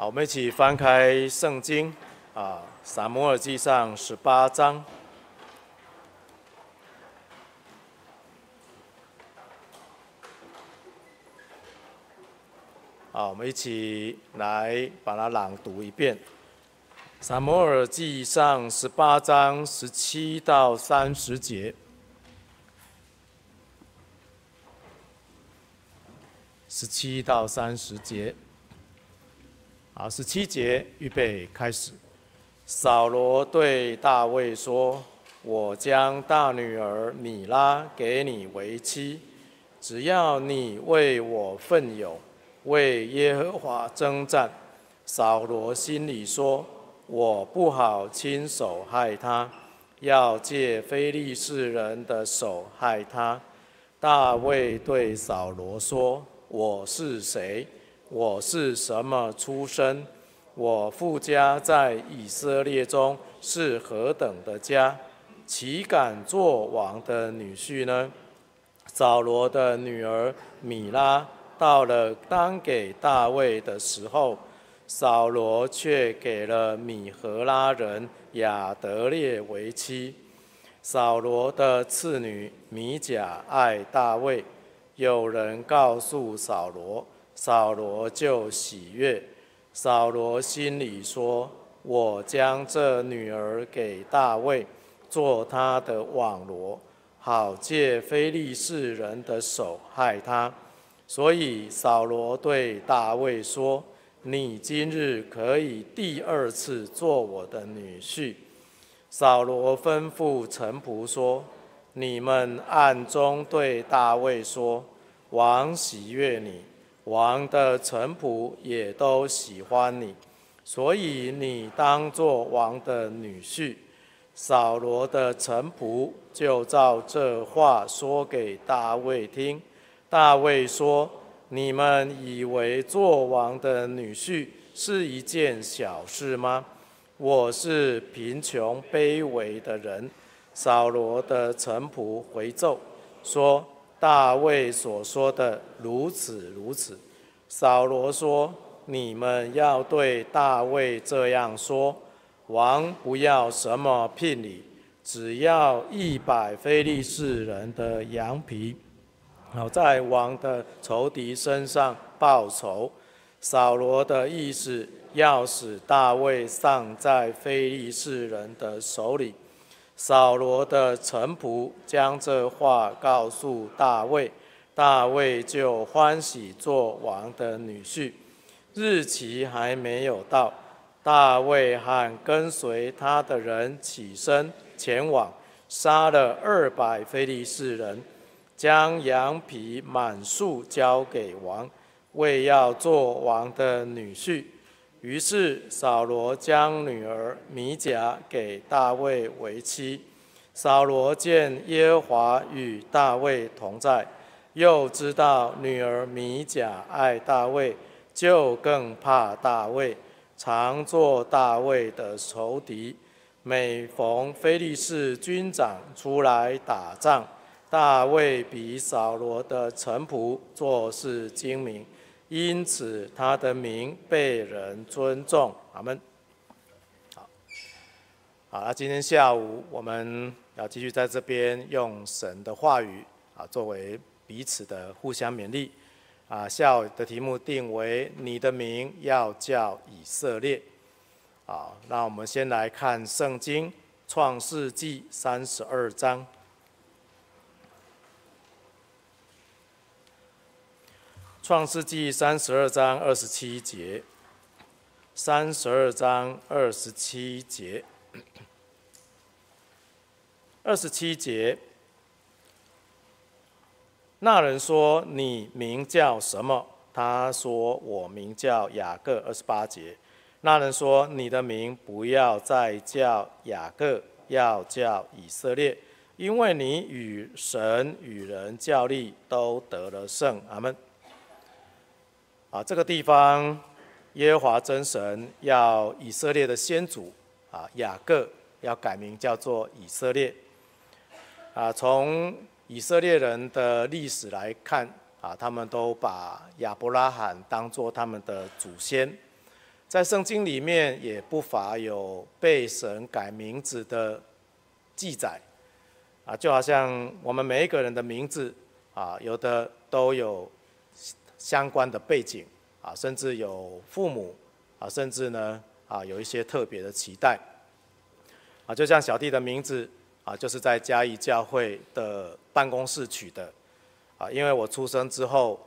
好，我们一起翻开圣经啊，《撒母耳记上》十八章。好，我们一起来把它朗读一遍，《撒母耳记上》十八章十七到三十节。十七到三十节。好，十七节，预备开始。扫罗对大卫说：“我将大女儿米拉给你为妻，只要你为我奋勇，为耶和华征战。”扫罗心里说：“我不好亲手害她，要借非利士人的手害她。”大卫对扫罗说：“我是谁？”我是什么出身？我父家在以色列中是何等的家？岂敢做王的女婿呢？扫罗的女儿米拉到了当给大卫的时候，扫罗却给了米何拉人亚得列为妻。扫罗的次女米甲爱大卫，有人告诉扫罗。扫罗就喜悦，扫罗心里说：“我将这女儿给大卫，做他的网罗，好借非利士人的手害他。”所以扫罗对大卫说：“你今日可以第二次做我的女婿。”扫罗吩咐臣仆说：“你们暗中对大卫说，王喜悦你。”王的臣仆也都喜欢你，所以你当做王的女婿。扫罗的臣仆就照这话说给大卫听。大卫说：“你们以为做王的女婿是一件小事吗？我是贫穷卑微的人。”扫罗的臣仆回奏说。大卫所说的如此如此。扫罗说：“你们要对大卫这样说：王不要什么聘礼，只要一百非利士人的羊皮，好在王的仇敌身上报仇。”扫罗的意思要使大卫丧在非利士人的手里。扫罗的臣仆将这话告诉大卫，大卫就欢喜做王的女婿。日期还没有到，大卫和跟随他的人起身前往，杀了二百非利士人，将羊皮满数交给王，为要做王的女婿。于是扫罗将女儿米甲给大卫为妻。扫罗见耶和华与大卫同在，又知道女儿米甲爱大卫，就更怕大卫，常作大卫的仇敌。每逢非利士军长出来打仗，大卫比扫罗的臣仆做事精明。因此，他的名被人尊重。阿门。好，好，那今天下午我们要继续在这边用神的话语啊，作为彼此的互相勉励。啊，下午的题目定为“你的名要叫以色列”。啊，那我们先来看圣经创世纪三十二章。创世纪三十二章二十七节，三十二章二十七节，二十七节。那人说：“你名叫什么？”他说：“我名叫雅各。”二十八节。那人说：“你的名不要再叫雅各，要叫以色列，因为你与神与人较力都得了胜。”阿门。啊，这个地方，耶和华真神要以色列的先祖啊，雅各要改名叫做以色列。啊，从以色列人的历史来看，啊，他们都把亚伯拉罕当做他们的祖先。在圣经里面也不乏有被神改名字的记载，啊，就好像我们每一个人的名字，啊，有的都有相关的背景，啊，甚至有父母，啊，甚至呢，啊，有一些特别的期待，啊，就像小弟的名字，啊，就是在嘉义教会的办公室取的，啊，因为我出生之后，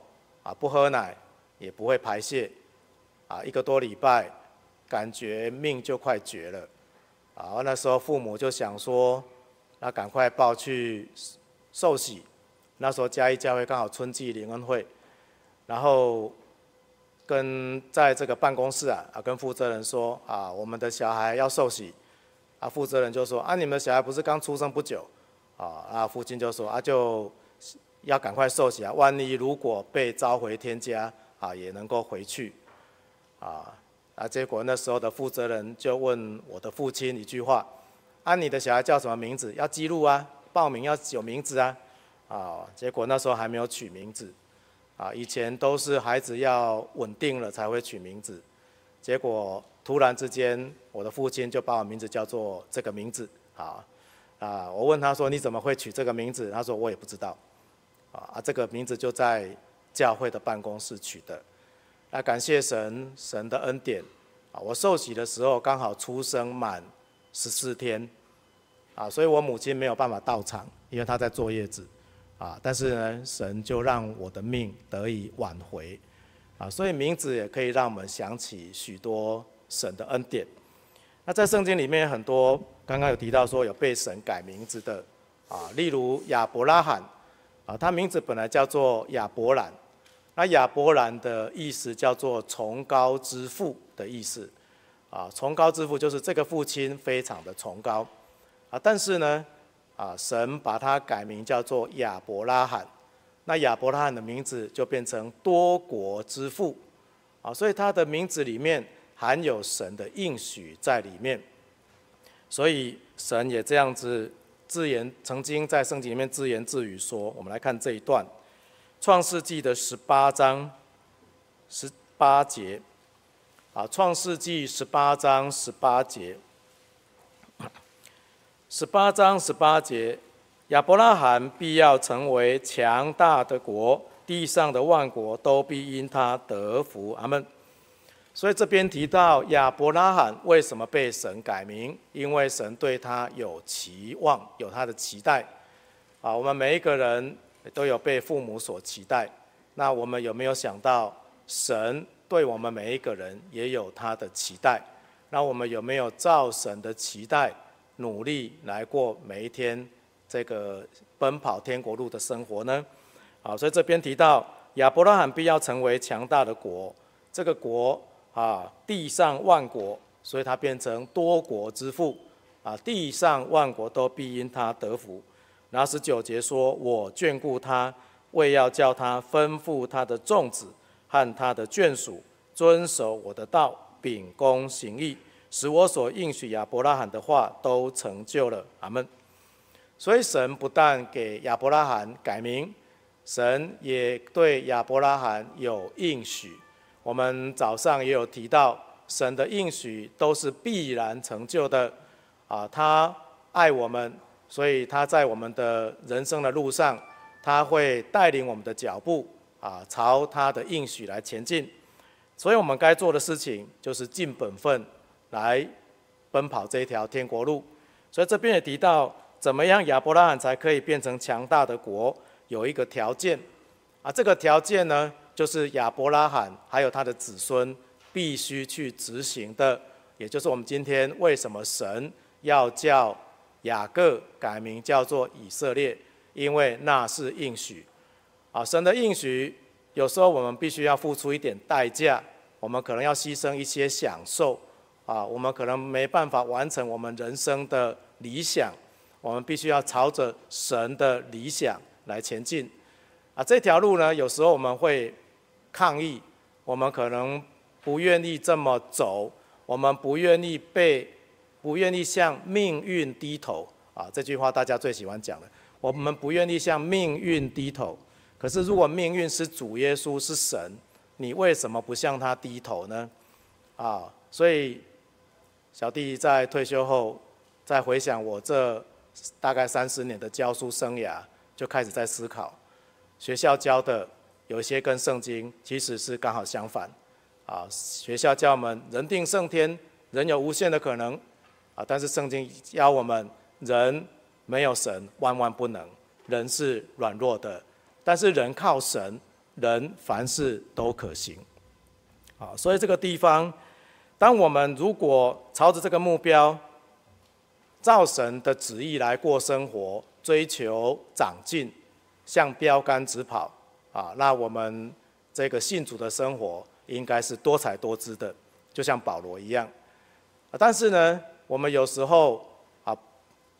啊，不喝奶。也不会排泄，啊，一个多礼拜，感觉命就快绝了，啊，那时候父母就想说，那赶快抱去受洗，那时候嘉义教会刚好春季灵恩会，然后跟在这个办公室啊，啊，跟负责人说，啊，我们的小孩要受洗，啊，负责人就说，啊，你们小孩不是刚出生不久，啊，啊，父亲就说，啊，就要赶快受洗啊，万一如果被召回天家。啊，也能够回去，啊，啊，结果那时候的负责人就问我的父亲一句话：“啊，你的小孩叫什么名字？要记录啊，报名要有名字啊。”啊，结果那时候还没有取名字，啊，以前都是孩子要稳定了才会取名字，结果突然之间，我的父亲就把我名字叫做这个名字，啊，啊，我问他说：“你怎么会取这个名字？”他说：“我也不知道。”啊，这个名字就在。教会的办公室取的，那感谢神，神的恩典啊！我受洗的时候刚好出生满十四天啊，所以我母亲没有办法到场，因为她在坐月子啊。但是呢，神就让我的命得以挽回啊，所以名字也可以让我们想起许多神的恩典。那在圣经里面很多，刚刚有提到说有被神改名字的啊，例如亚伯拉罕啊，他名字本来叫做亚伯兰。那亚伯兰的意思叫做崇高之父的意思，啊，崇高之父就是这个父亲非常的崇高，啊，但是呢，啊，神把他改名叫做亚伯拉罕，那亚伯拉罕的名字就变成多国之父，啊，所以他的名字里面含有神的应许在里面，所以神也这样子自言，曾经在圣经里面自言自语说，我们来看这一段。创世纪的十八章十八节，啊，创世纪十八章十八节，十八章十八节，亚伯拉罕必要成为强大的国，地上的万国都必因他得福。阿门。所以这边提到亚伯拉罕为什么被神改名？因为神对他有期望，有他的期待。啊，我们每一个人。都有被父母所期待，那我们有没有想到，神对我们每一个人也有他的期待？那我们有没有照神的期待，努力来过每一天这个奔跑天国路的生活呢？好，所以这边提到亚伯拉罕必要成为强大的国，这个国啊，地上万国，所以他变成多国之父啊，地上万国都必因他得福。然后十九节说：“我眷顾他，为要叫他吩咐他的众子和他的眷属遵守我的道，秉公行义，使我所应许亚伯拉罕的话都成就了。”阿门。所以神不但给亚伯拉罕改名，神也对亚伯拉罕有应许。我们早上也有提到，神的应许都是必然成就的。啊，他爱我们。所以他在我们的人生的路上，他会带领我们的脚步啊，朝他的应许来前进。所以我们该做的事情就是尽本分来奔跑这一条天国路。所以这边也提到，怎么样亚伯拉罕才可以变成强大的国？有一个条件啊，这个条件呢，就是亚伯拉罕还有他的子孙必须去执行的，也就是我们今天为什么神要叫。雅各改名叫做以色列，因为那是应许。啊，神的应许，有时候我们必须要付出一点代价，我们可能要牺牲一些享受，啊，我们可能没办法完成我们人生的理想，我们必须要朝着神的理想来前进。啊，这条路呢，有时候我们会抗议，我们可能不愿意这么走，我们不愿意被。不愿意向命运低头啊！这句话大家最喜欢讲的。我们不愿意向命运低头，可是如果命运是主耶稣是神，你为什么不向他低头呢？啊，所以小弟在退休后，再回想我这大概三十年的教书生涯，就开始在思考，学校教的有些跟圣经其实是刚好相反，啊，学校教我们人定胜天，人有无限的可能，啊，但是圣经教我们人没有神万万不能，人是软弱的，但是人靠神，人凡事都可行，啊，所以这个地方，当我们如果朝着这个目标，照神的旨意来过生活，追求长进，向标杆直跑啊！那我们这个信主的生活应该是多彩多姿的，就像保罗一样。但是呢，我们有时候啊，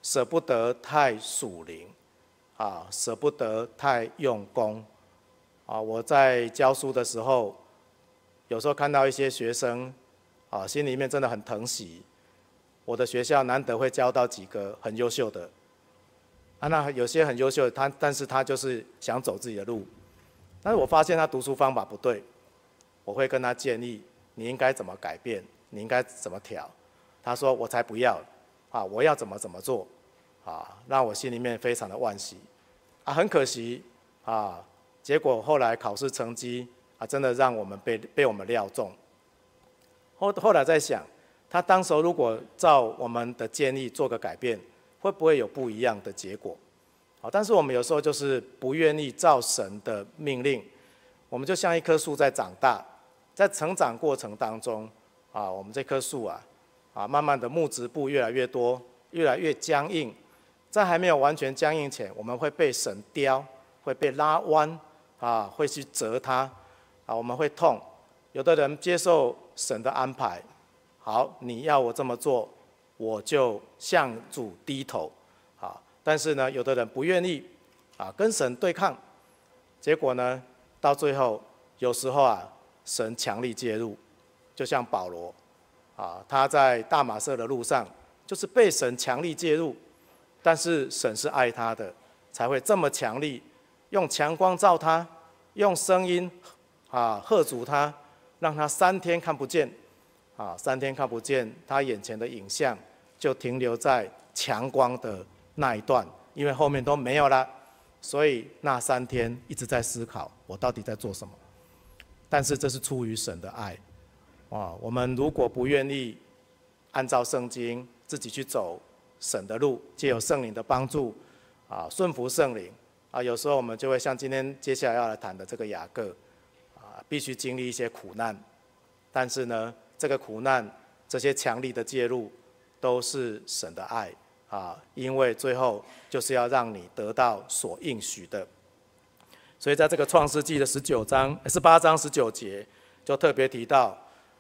舍不得太属灵啊，舍不得太用功啊。我在教书的时候，有时候看到一些学生啊，心里面真的很疼惜。我的学校难得会教到几个很优秀的，啊，那有些很优秀的他，但是他就是想走自己的路，但是我发现他读书方法不对，我会跟他建议，你应该怎么改变，你应该怎么调，他说我才不要，啊，我要怎么怎么做，啊，让我心里面非常的惋惜，啊，很可惜，啊，结果后来考试成绩啊，真的让我们被被我们料中，后后来在想。他当时如果照我们的建议做个改变，会不会有不一样的结果？好，但是我们有时候就是不愿意照神的命令，我们就像一棵树在长大，在成长过程当中，啊，我们这棵树啊，啊，慢慢的木质部越来越多，越来越僵硬，在还没有完全僵硬前，我们会被神雕，会被拉弯，啊，会去折它，啊，我们会痛。有的人接受神的安排。好，你要我这么做，我就向主低头，啊，但是呢，有的人不愿意，啊，跟神对抗，结果呢，到最后，有时候啊，神强力介入，就像保罗，啊，他在大马色的路上，就是被神强力介入，但是神是爱他的，才会这么强力，用强光照他，用声音，啊，喝阻他，让他三天看不见。啊，三天看不见他眼前的影像，就停留在强光的那一段，因为后面都没有了，所以那三天一直在思考，我到底在做什么？但是这是出于神的爱，啊，我们如果不愿意按照圣经自己去走神的路，借由圣灵的帮助，啊，顺服圣灵，啊，有时候我们就会像今天接下来要来谈的这个雅各，必须经历一些苦难，但是呢，这个苦难，这些强力的介入，都是神的爱啊！因为最后就是要让你得到所应许的。所以在这个创世纪的十九章、十八章十九节，就特别提到，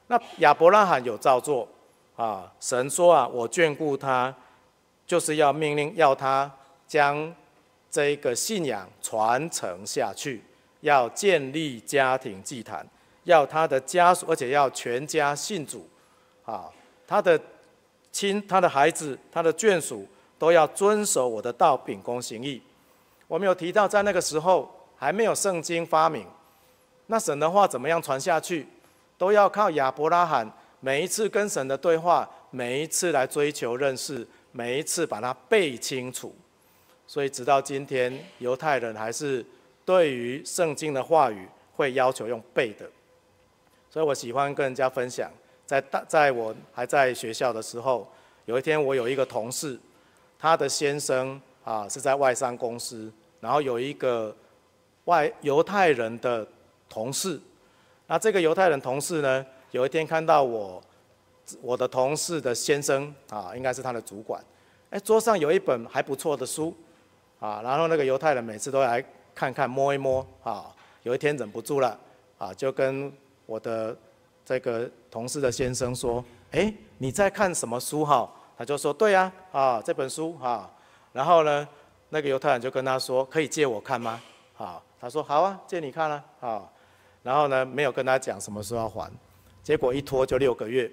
那亚伯拉罕有照做啊。神说啊，我眷顾他，就是要命令要他将这个信仰传承下去，要建立家庭祭坛。要他的家属，而且要全家信主，啊，他的亲、他的孩子、他的眷属都要遵守我的道，秉公行义。我们有提到，在那个时候还没有圣经发明，那神的话怎么样传下去，都要靠亚伯拉罕每一次跟神的对话，每一次来追求认识，每一次把它背清楚。所以直到今天，犹太人还是对于圣经的话语会要求用背的。所以我喜欢跟人家分享，在大在我还在学校的时候，有一天我有一个同事，他的先生啊是在外商公司，然后有一个外犹太人的同事，那这个犹太人同事呢，有一天看到我我的同事的先生啊，应该是他的主管，哎，桌上有一本还不错的书，啊，然后那个犹太人每次都来看看摸一摸，啊，有一天忍不住了，啊，就跟我的这个同事的先生说：“哎，你在看什么书哈？”他就说：“对呀，啊，这本书哈。”然后呢，那个犹太人就跟他说：“可以借我看吗？”啊，他说：“好啊，借你看了啊。”然后呢，没有跟他讲什么时候要还，结果一拖就六个月。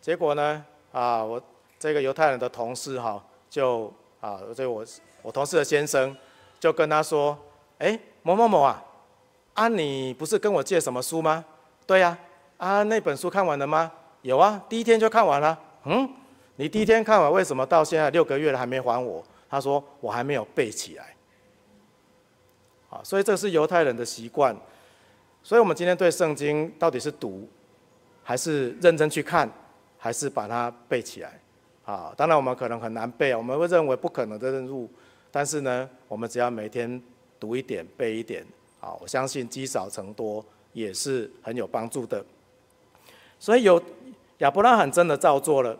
结果呢，啊，我这个犹太人的同事哈，就啊，这我我同事的先生就跟他说：“哎，某某某啊。”啊，你不是跟我借什么书吗？对呀，啊，啊，那本书看完了吗？有啊，第一天就看完了。嗯，你第一天看完，为什么到现在六个月了还没还我？他说我还没有背起来。啊，所以这是犹太人的习惯。所以我们今天对圣经到底是读，还是认真去看，还是把它背起来？啊，当然我们可能很难背啊，我们会认为不可能的任务。但是呢，我们只要每天读一点、背一点，啊，我相信积少成多也是很有帮助的。所以有亚伯拉罕真的照做了，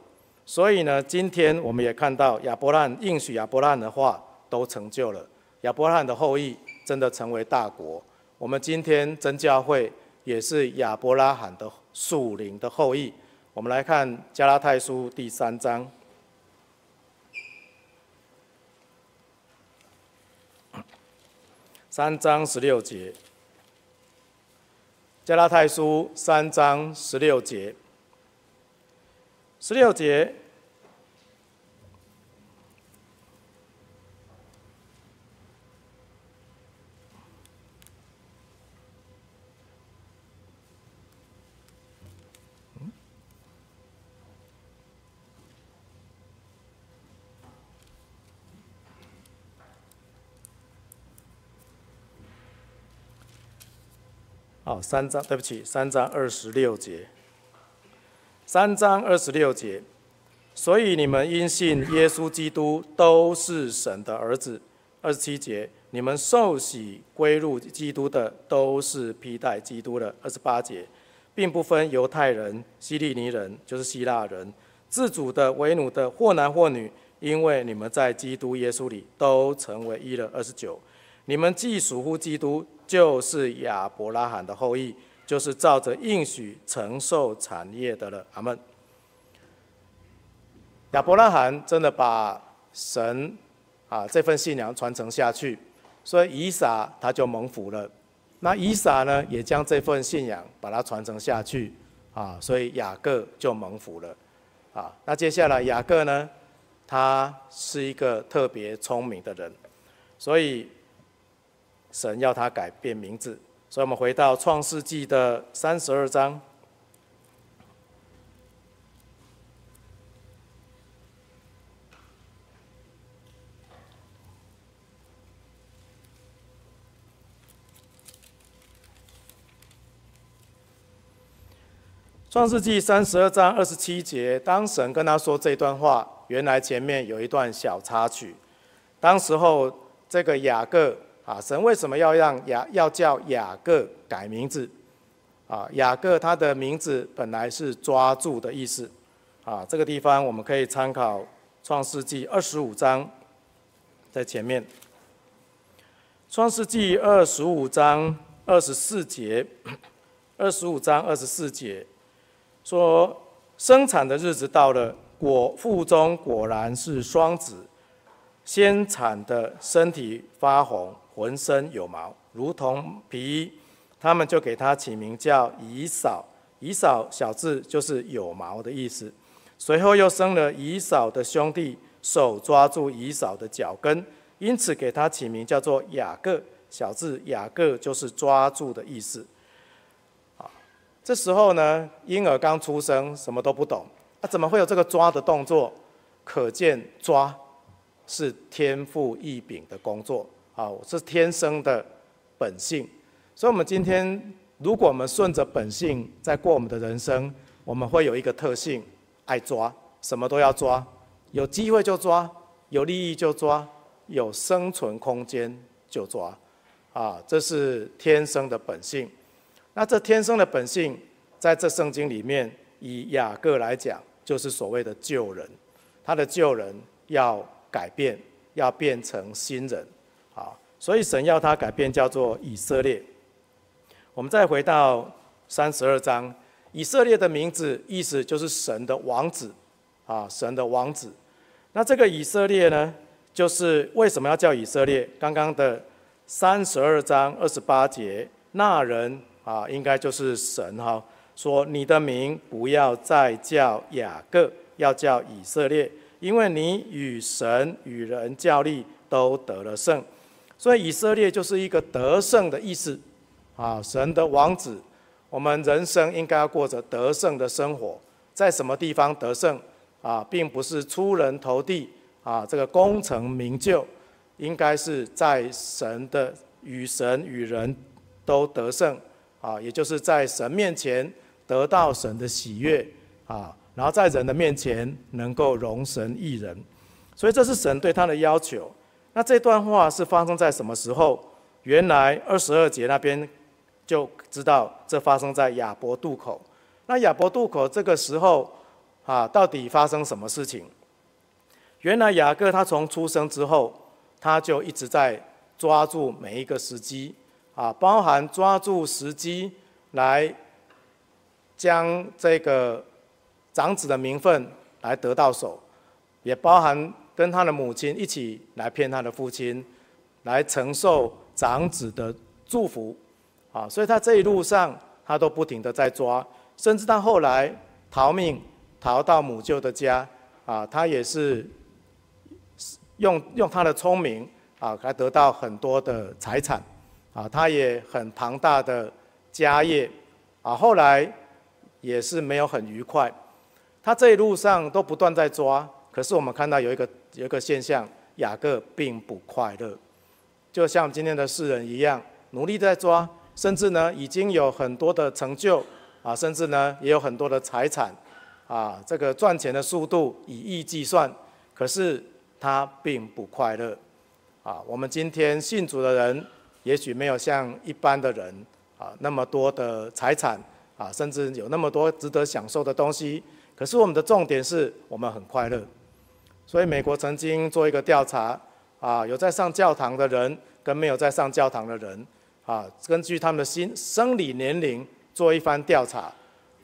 所以呢，今天我们也看到亚伯拉罕应许亚伯拉罕的话都成就了，亚伯拉罕的后裔真的成为大国。我们今天真教会也是亚伯拉罕的属灵的后裔。我们来看加拉太书第三章。三章十六节，加拉太书三章十六节，十六节。好，三章，对不起，三章二十六节。三章二十六节，所以你们因信耶稣基督都是神的儿子。二十七节，你们受洗归入基督的都是披戴基督的。二十八节，并不分犹太人、希利尼人，就是希腊人，自主的、为奴的，或男或女，因为你们在基督耶稣里都成为一了。二十九，你们既属乎基督。就是亚伯拉罕的后裔，就是照着应许承受产业的了。阿门。亚伯拉罕真的把神啊这份信仰传承下去，所以以撒他就蒙福了。那以撒呢，也将这份信仰把它传承下去啊，所以雅各就蒙福了。啊，那接下来雅各呢，他是一个特别聪明的人，所以。神要他改变名字，所以我们回到创世纪的三十二章。创世纪三十二章二十七节，当神跟他说这段话，原来前面有一段小插曲。当时候，这个雅各。啊，神为什么要让雅要叫雅各改名字？啊，雅各他的名字本来是抓住的意思。啊，这个地方我们可以参考创世纪二十五章，在前面。创世纪二十五章二十四节，二十五章二十四节说，生产的日子到了，果腹中果然是双子，先产的身体发红。浑身有毛，如同皮衣，他们就给他起名叫以扫。以扫小字就是有毛的意思。随后又生了以扫的兄弟，手抓住以扫的脚跟，因此给他起名叫做雅各。小字雅各就是抓住的意思。啊，这时候呢，婴儿刚出生，什么都不懂，啊，怎么会有这个抓的动作？可见抓是天赋异禀的工作。好，是天生的本性，所以，我们今天，如果我们顺着本性在过我们的人生，我们会有一个特性，爱抓，什么都要抓，有机会就抓，有利益就抓，有生存空间就抓，啊，这是天生的本性。那这天生的本性，在这圣经里面，以雅各来讲，就是所谓的旧人，他的旧人要改变，要变成新人。所以神要他改变，叫做以色列。我们再回到三十二章，以色列的名字意思就是神的王子，啊，神的王子。那这个以色列呢，就是为什么要叫以色列？刚刚的三十二章二十八节，那人啊，应该就是神哈，说你的名不要再叫雅各，要叫以色列，因为你与神与人较力都得了胜。所以以色列就是一个得胜的意思，啊，神的王子，我们人生应该要过着得胜的生活，在什么地方得胜？啊，并不是出人头地啊，这个功成名就，应该是在神的与神与人都得胜。啊，也就是在神面前得到神的喜悦。啊，然后在人的面前能够荣神益人，所以这是神对他的要求。那这段话是发生在什么时候？原来二十二节那边。就知道这发生在雅博渡口。那雅博渡口这个时候啊，到底发生什么事情？原来雅各他从出生之后，他就一直在抓住每一个时机啊，包含抓住时机来将这个长子的名分来得到手，也包含跟他的母亲一起来骗他的父亲，来承受长子的祝福。啊，所以他这一路上，他都不停的在抓，甚至他后来逃命逃到母舅的家，啊，他也是用用他的聪明啊，来得到很多的财产，啊，他也很庞大的家业，啊，后来也是没有很愉快，他这一路上都不断在抓，可是我们看到有一个有一个现象，雅各并不快乐，就像今天的世人一样，努力在抓。甚至呢，已经有很多的成就啊，甚至呢，也有很多的财产啊，这个赚钱的速度以亿计算，可是他并不快乐啊。我们今天信主的人，也许没有像一般的人啊那么多的财产啊，甚至有那么多值得享受的东西，可是我们的重点是我们很快乐。所以美国曾经做一个调查啊，有在上教堂的人跟没有在上教堂的人。啊，根据他们的心生理年龄做一番调查，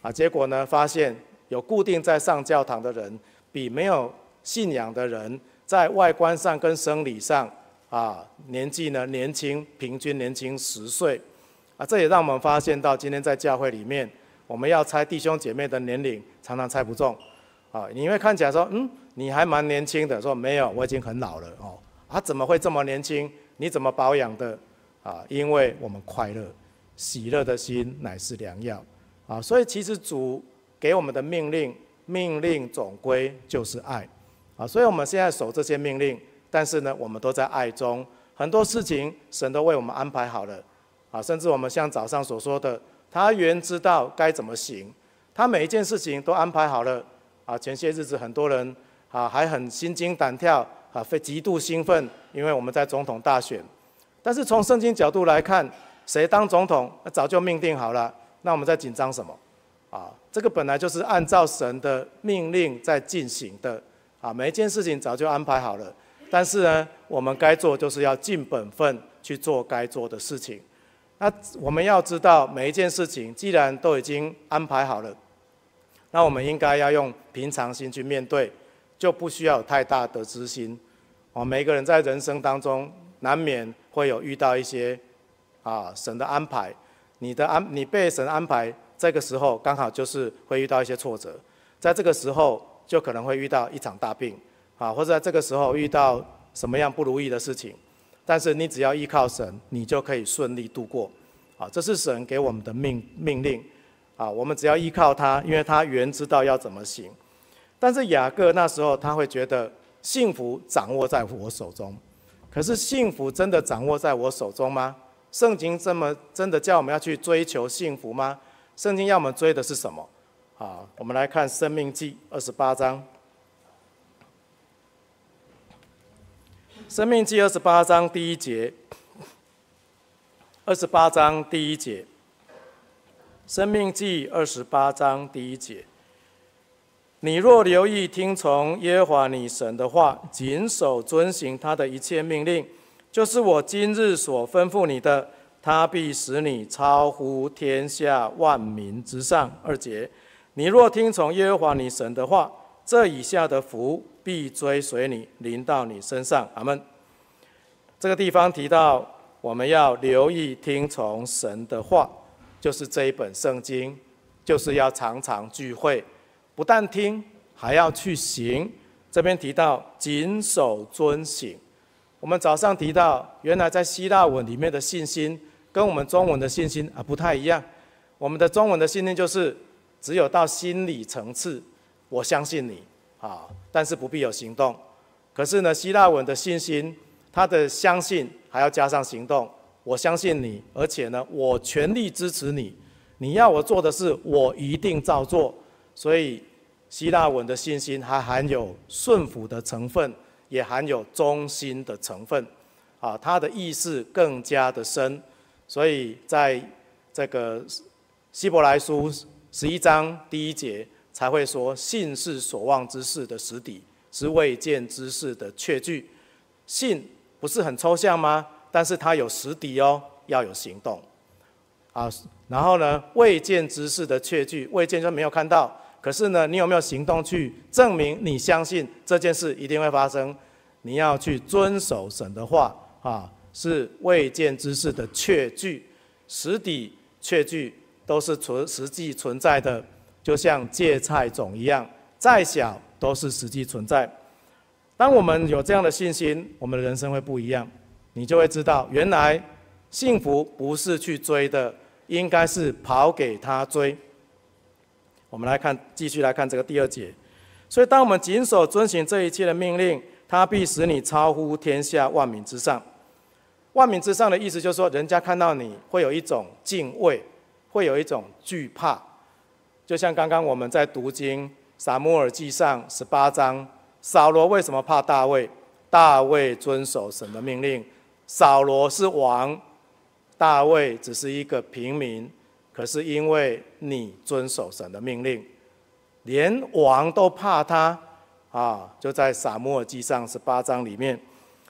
啊，结果呢，发现有固定在上教堂的人，比没有信仰的人，在外观上跟生理上，啊，年纪呢年轻，平均年轻十岁，啊，这也让我们发现到今天在教会里面，我们要猜弟兄姐妹的年龄，常常猜不中，啊，你会看起来说，嗯，你还蛮年轻的，说没有，我已经很老了，哦，啊，怎么会这么年轻？你怎么保养的？啊，因为我们快乐，喜乐的心乃是良药，啊，所以其实主给我们的命令，命令总归就是爱，啊，所以我们现在守这些命令，但是呢，我们都在爱中，很多事情神都为我们安排好了，啊，甚至我们像早上所说的，他原知道该怎么行，他每一件事情都安排好了，啊，前些日子很多人啊还很心惊胆跳，啊，非极度兴奋，因为我们在总统大选。但是从圣经角度来看，谁当总统早就命定好了，那我们在紧张什么？啊，这个本来就是按照神的命令在进行的，啊，每一件事情早就安排好了。但是呢，我们该做就是要尽本分去做该做的事情。那我们要知道，每一件事情既然都已经安排好了，那我们应该要用平常心去面对，就不需要有太大的得失心。啊，每个人在人生当中难免。会有遇到一些啊神的安排，你的安你被神安排，这个时候刚好就是会遇到一些挫折，在这个时候就可能会遇到一场大病。啊，或者在这个时候遇到什么样不如意的事情，但是你只要依靠神，你就可以顺利度过。啊，这是神给我们的命命令。啊，我们只要依靠他，因为他原知道要怎么行。但是雅各那时候他会觉得幸福掌握在我手中。可是幸福真的掌握在我手中吗？圣经这么真的叫我们要去追求幸福吗？圣经要我们追的是什么？啊，我们来看《生命记》二十八章，《生命记》二十八章第一节，二十八章第一节，《生命记》二十八章第一节。你若留意听从耶和华你神的话，谨守遵行他的一切命令，就是我今日所吩咐你的，他必使你超乎天下万民之上。二节，你若听从耶和华你神的话，这以下的福必追随你，临到你身上。阿门。这个地方提到我们要留意听从神的话，就是这一本圣经，就是要常常聚会。不但听，还要去行。这边提到谨守遵行。我们早上提到，原来在希腊文里面的信心跟我们中文的信心啊不太一样。我们的中文的信念就是只有到心理层次，我相信你啊，但是不必有行动。可是呢，希腊文的信心，他的相信还要加上行动。我相信你，而且呢，我全力支持你。你要我做的事，我一定照做。所以，希腊文的信心还含有顺服的成分，也含有忠心的成分。啊，它的意思更加的深。所以，在这个希伯来书十一章第一节才会说：“信是所望之事的实底，是未见之事的确据。”信不是很抽象吗？但是它有实底哦，要有行动，啊，然后呢，未见之事的确据，未见就没有看到，可是呢，你有没有行动去证明你相信这件事一定会发生？你要去遵守神的话，啊，是未见之事的确据，实底确据都是存实际存在的，就像芥菜种一样，再小都是实际存在。当我们有这样的信心，我们的人生会不一样。你就会知道，原来幸福不是去追的，应该是跑给他追。我们来看，继续来看这个第二节。所以，当我们谨守遵行这一切的命令，他必使你超乎天下万民之上。万民之上的意思就是说，人家看到你会有一种敬畏，会有一种惧怕。就像刚刚我们在读经撒母耳记上十八章，扫罗为什么怕大卫？大卫遵守神的命令。扫罗是王，大卫只是一个平民。可是因为你遵守神的命令，连王都怕他啊！就在撒母耳记上十八章里面。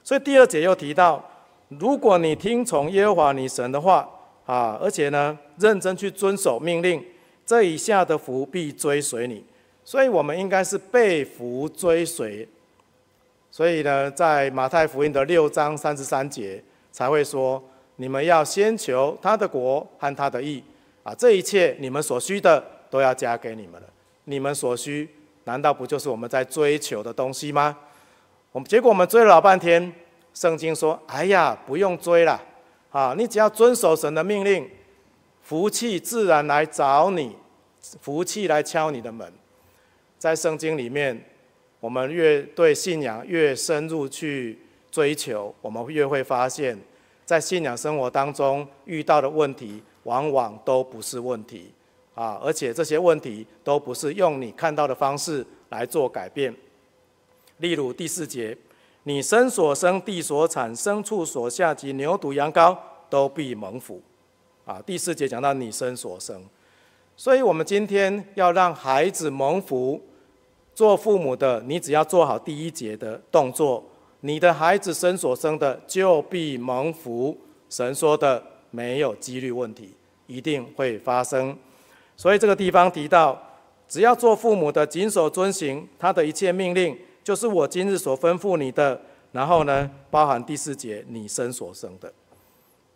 所以第二节又提到，如果你听从耶和华你神的话啊，而且呢认真去遵守命令，这以下的福必追随你。所以我们应该是被福追随。所以呢，在马太福音的六章三十三节才会说：“你们要先求他的国和他的义啊，这一切你们所需的都要加给你们了。你们所需，难道不就是我们在追求的东西吗？我们结果我们追了老半天，圣经说：‘哎呀，不用追了啊，你只要遵守神的命令，福气自然来找你，福气来敲你的门。’在圣经里面。”我们越对信仰越深入去追求，我们越会发现，在信仰生活当中遇到的问题，往往都不是问题啊！而且这些问题都不是用你看到的方式来做改变。例如第四节，你身所生、地所产、牲畜所下及牛犊羊羔都必蒙福啊！第四节讲到你身所生，所以我们今天要让孩子蒙福。做父母的，你只要做好第一节的动作，你的孩子生所生的就必蒙福。神说的没有几率问题，一定会发生。所以这个地方提到，只要做父母的谨守遵行他的一切命令，就是我今日所吩咐你的。然后呢，包含第四节你生所生的。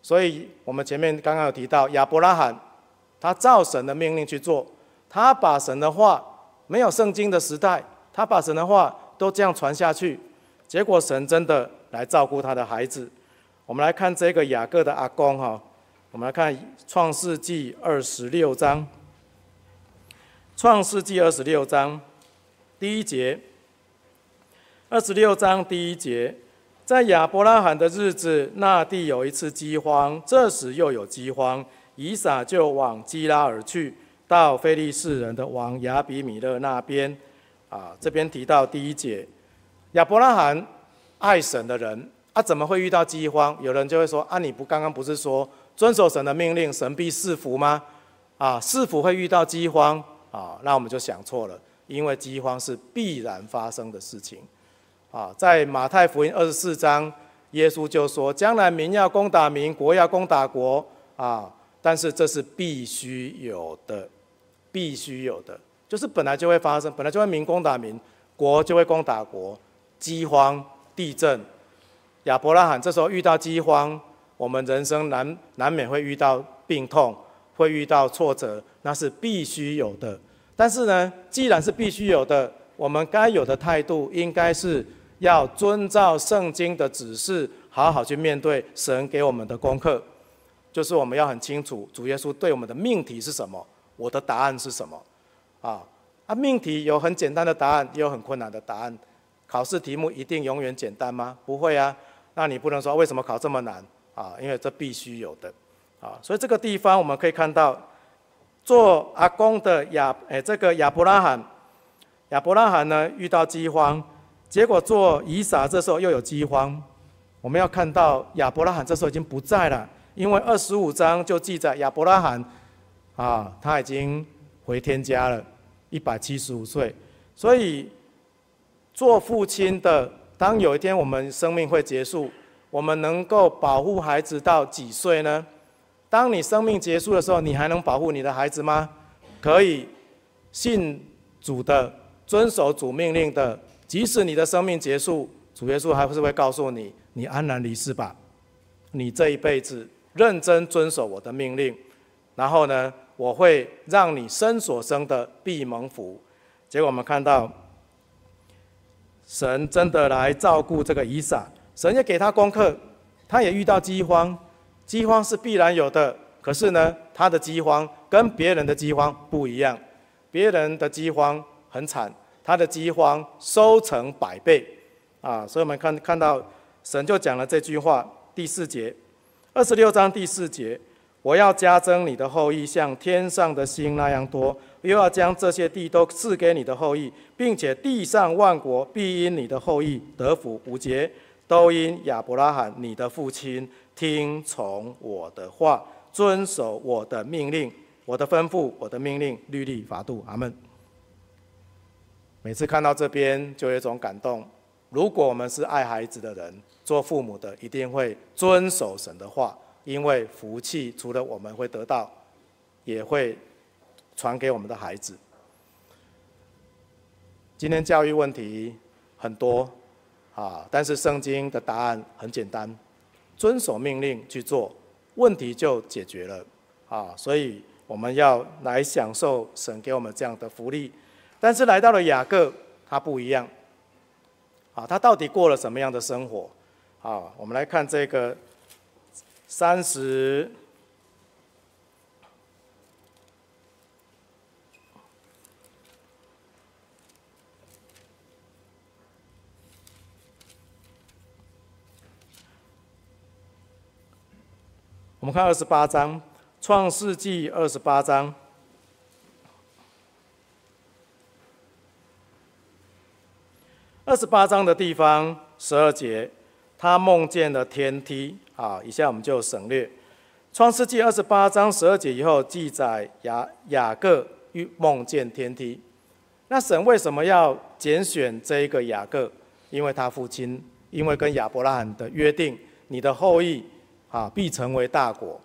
所以我们前面刚刚有提到亚伯拉罕，他照神的命令去做，他把神的话。没有圣经的时代，他把神的话都这样传下去，结果神真的来照顾他的孩子。我们来看这个雅各的阿公哈，我们来看创世纪二十六章。创世纪二十六章第一节，二十六章第一节，在亚伯拉罕的日子，那地有一次饥荒，这时又有饥荒，以撒就往基拉而去。到非利士人的王亚比米勒那边，啊，这边提到第一节，亚伯拉罕爱神的人，啊，怎么会遇到饥荒？有人就会说，啊，你不刚刚不是说遵守神的命令，神必赐福吗？啊，是否会遇到饥荒？啊，那我们就想错了，因为饥荒是必然发生的事情。啊，在马太福音二十四章，耶稣就说，将来民要攻打民，国要攻打国，啊，但是这是必须有的。必须有的，就是本来就会发生，本来就会民攻打民，国就会攻打国，饥荒、地震。亚伯拉罕这时候遇到饥荒，我们人生难难免会遇到病痛，会遇到挫折，那是必须有的。但是呢，既然是必须有的，我们该有的态度应该是要遵照圣经的指示，好好去面对神给我们的功课。就是我们要很清楚主耶稣对我们的命题是什么，我的答案是什么，啊，啊，命题有很简单的答案，也有很困难的答案。考试题目一定永远简单吗？不会啊，那你不能说为什么考这么难啊？因为这必须有的，啊，所以这个地方我们可以看到，做阿公的亚，哎，这个亚伯拉罕，亚伯拉罕呢遇到饥荒，结果做以撒这时候又有饥荒，我们要看到亚伯拉罕这时候已经不在了。因为二十五章就记载亚伯拉罕，啊，他已经回天家了，一百七十五岁。所以做父亲的，当有一天我们生命会结束，我们能够保护孩子到几岁呢？当你生命结束的时候，你还能保护你的孩子吗？可以，信主的，遵守主命令的，即使你的生命结束，主耶稣还是会告诉你，你安然离世吧，你这一辈子。认真遵守我的命令，然后呢，我会让你生所生的必蒙福。结果我们看到，神真的来照顾这个以撒，神也给他功课，他也遇到饥荒，饥荒是必然有的。可是呢，他的饥荒跟别人的饥荒不一样，别人的饥荒很惨，他的饥荒收成百倍啊！所以我们看看到神就讲了这句话，第四节。二十六章第四节，我要加增你的后裔，像天上的星那样多；又要将这些地都赐给你的后裔，并且地上万国必因你的后裔得福。五节，都因亚伯拉罕你的父亲听从我的话，遵守我的命令、我的吩咐、我的命令、律例、法度。阿门。每次看到这边，就有一种感动。如果我们是爱孩子的人，做父母的一定会遵守神的话，因为福气除了我们会得到，也会传给我们的孩子。今天教育问题很多啊，但是圣经的答案很简单，遵守命令去做，问题就解决了啊。所以我们要来享受神给我们这样的福利。但是来到了雅各，他不一样。啊，他到底过了什么样的生活？啊，我们来看这个三十，我们看二十八章，《创世纪》二十八章。二十八章的地方十二节，他梦见了天梯啊。以下我们就省略。创世纪二十八章十二节以后记载雅雅各遇梦见天梯。那神为什么要拣选这一个雅各？因为他父亲，因为跟亚伯拉罕的约定，你的后裔啊必成为大国。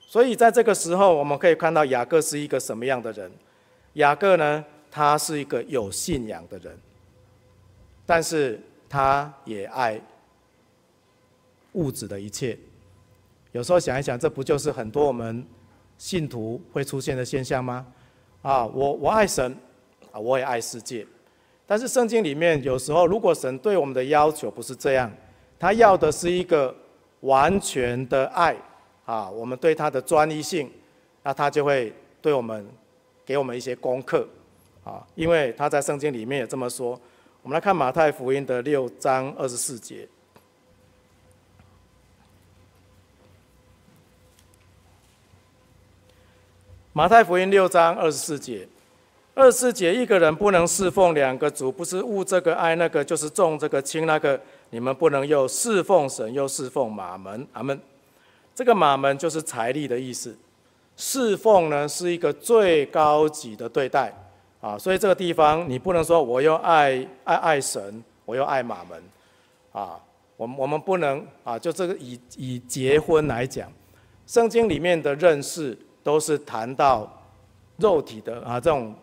所以在这个时候，我们可以看到雅各是一个什么样的人？雅各呢，他是一个有信仰的人。但是他也爱物质的一切。有时候想一想，这不就是很多我们信徒会出现的现象吗？啊，我我爱神，啊，我也爱世界。但是圣经里面有时候，如果神对我们的要求不是这样，他要的是一个完全的爱，啊，我们对他的专一性，那他就会对我们给我们一些功课，啊，因为他在圣经里面也这么说。我们来看马太福音的六章二十四节。马太福音六章二十四节，二十四节，一个人不能侍奉两个主，不是恶这个爱那个，就是重这个轻那个。你们不能又侍奉神又侍奉马门。阿门。这个马门就是财力的意思，侍奉呢是一个最高级的对待。啊，所以这个地方你不能说我又爱爱爱神，我又爱马门，啊，我们我们不能啊，就这个以以结婚来讲，圣经里面的认识都是谈到肉体的啊这种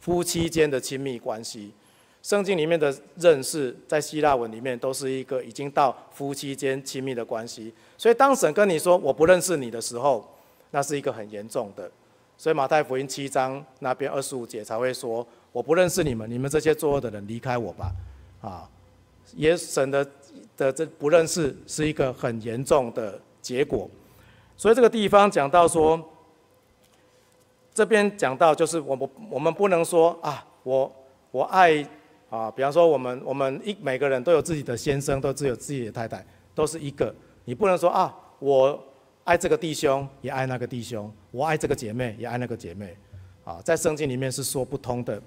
夫妻间的亲密关系，圣经里面的认识在希腊文里面都是一个已经到夫妻间亲密的关系，所以当神跟你说我不认识你的时候，那是一个很严重的。所以马太福音七章那边二十五节才会说：“我不认识你们，你们这些作恶的人，离开我吧。”啊，耶神的的这不认识是一个很严重的结果。所以这个地方讲到说，这边讲到就是我们我们不能说啊，我我爱啊，比方说我们我们一每个人都有自己的先生，都只有自己的太太，都是一个。你不能说啊，我爱这个弟兄，也爱那个弟兄；我爱这个姐妹，也爱那个姐妹。啊，在圣经里面是说不通的。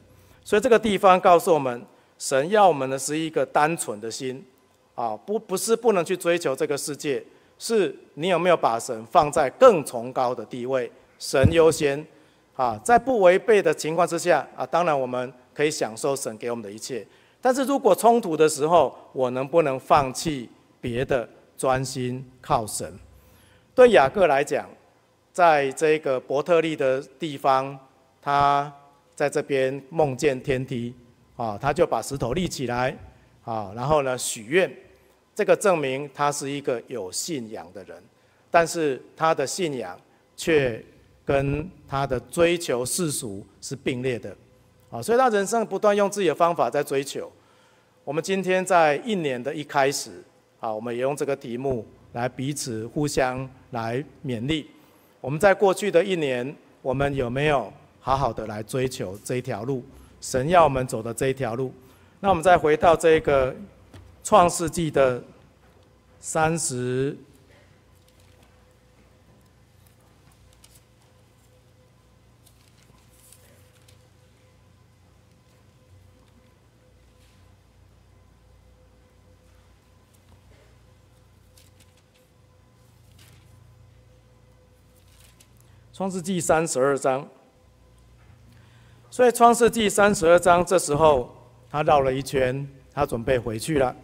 所以这个地方告诉我们，神要我们的是一个单纯的心。啊，不不是不能去追求这个世界，是你有没有把神放在更崇高的地位，神优先。啊，在不违背的情况之下，啊，当然我们可以享受神给我们的一切。但是如果冲突的时候，我能不能放弃别的？专心靠神。对雅各来讲，在这个伯特利的地方，他在这边梦见天梯，啊，他就把石头立起来，啊，然后呢许愿，这个证明他是一个有信仰的人。但是他的信仰却跟他的追求世俗是并列的，啊，所以他人生不断用自己的方法在追求。我们今天在一年的一开始。啊，我们也用这个题目来彼此互相来勉励。我们在过去的一年，我们有没有好好的来追求这一条路？神要我们走的这一条路。那我们再回到这个创世纪的三十。创世纪三十二章，所以创世纪三十二章这时候他绕了一圈，他准备回去了，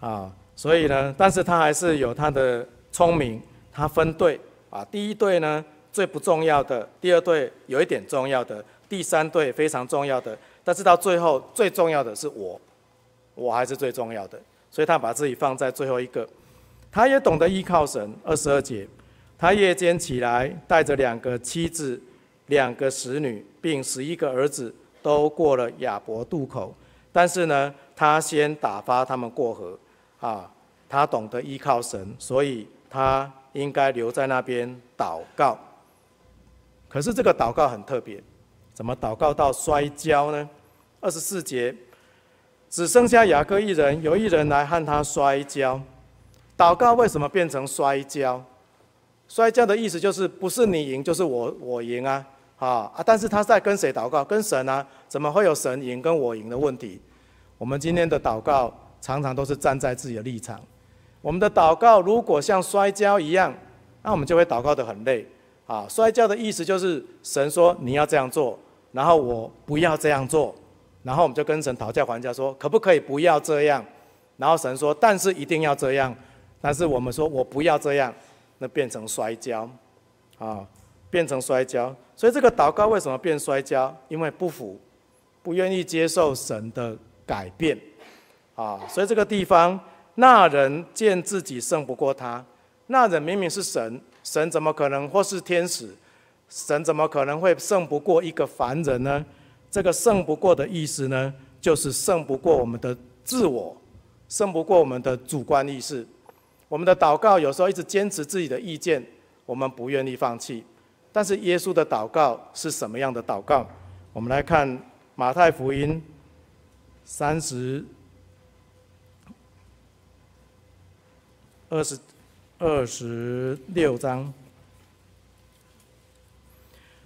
啊，所以呢，但是他还是有他的聪明，他分队啊，第一队呢最不重要的，第二队有一点重要的，第三队非常重要的，但是到最后最重要的是我，我还是最重要的，所以他把自己放在最后一个，他也懂得依靠神，二十二节。他夜间起来，带着两个妻子、两个使女，并十一个儿子，都过了雅博渡口。但是呢，他先打发他们过河。啊，他懂得依靠神，所以他应该留在那边祷告。可是这个祷告很特别，怎么祷告到摔跤呢？二十四节，只剩下雅各一人，有一人来和他摔跤。祷告为什么变成摔跤？摔跤的意思就是不是你赢就是我我赢啊，啊啊！但是他在跟谁祷告？跟神啊？怎么会有神赢跟我赢的问题？我们今天的祷告常常都是站在自己的立场。我们的祷告如果像摔跤一样，那我们就会祷告得很累啊！摔跤的意思就是神说你要这样做，然后我不要这样做，然后我们就跟神讨价还价说可不可以不要这样？然后神说但是一定要这样，但是我们说我不要这样。那变成摔跤，啊，变成摔跤。所以这个祷告为什么变摔跤？因为不服，不愿意接受神的改变，啊，所以这个地方，那人见自己胜不过他，那人明明是神，神怎么可能或是天使？神怎么可能会胜不过一个凡人呢？这个胜不过的意思呢，就是胜不过我们的自我，胜不过我们的主观意识。我们的祷告有时候一直坚持自己的意见，我们不愿意放弃。但是耶稣的祷告是什么样的祷告？我们来看马太福音三十二十二十六章。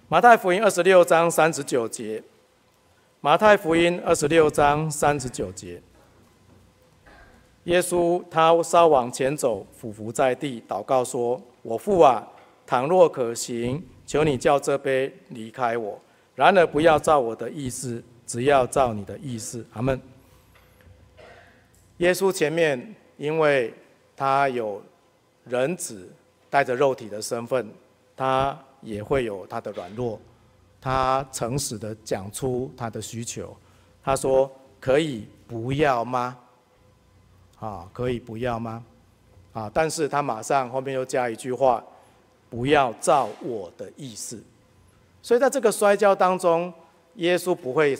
马太福音二十六章三十九节。马太福音二十六章三十九节。耶稣他稍往前走，俯伏在地，祷告说：“我父啊，倘若可行，求你叫这杯离开我。然而不要照我的意思，只要照你的意思。”阿门。耶稣前面，因为他有人子带着肉体的身份，他也会有他的软弱，他诚实的讲出他的需求。他说：“可以不要吗？”啊，可以不要吗？啊，但是他马上后面又加一句话，不要照我的意思。所以在这个摔跤当中，耶稣不会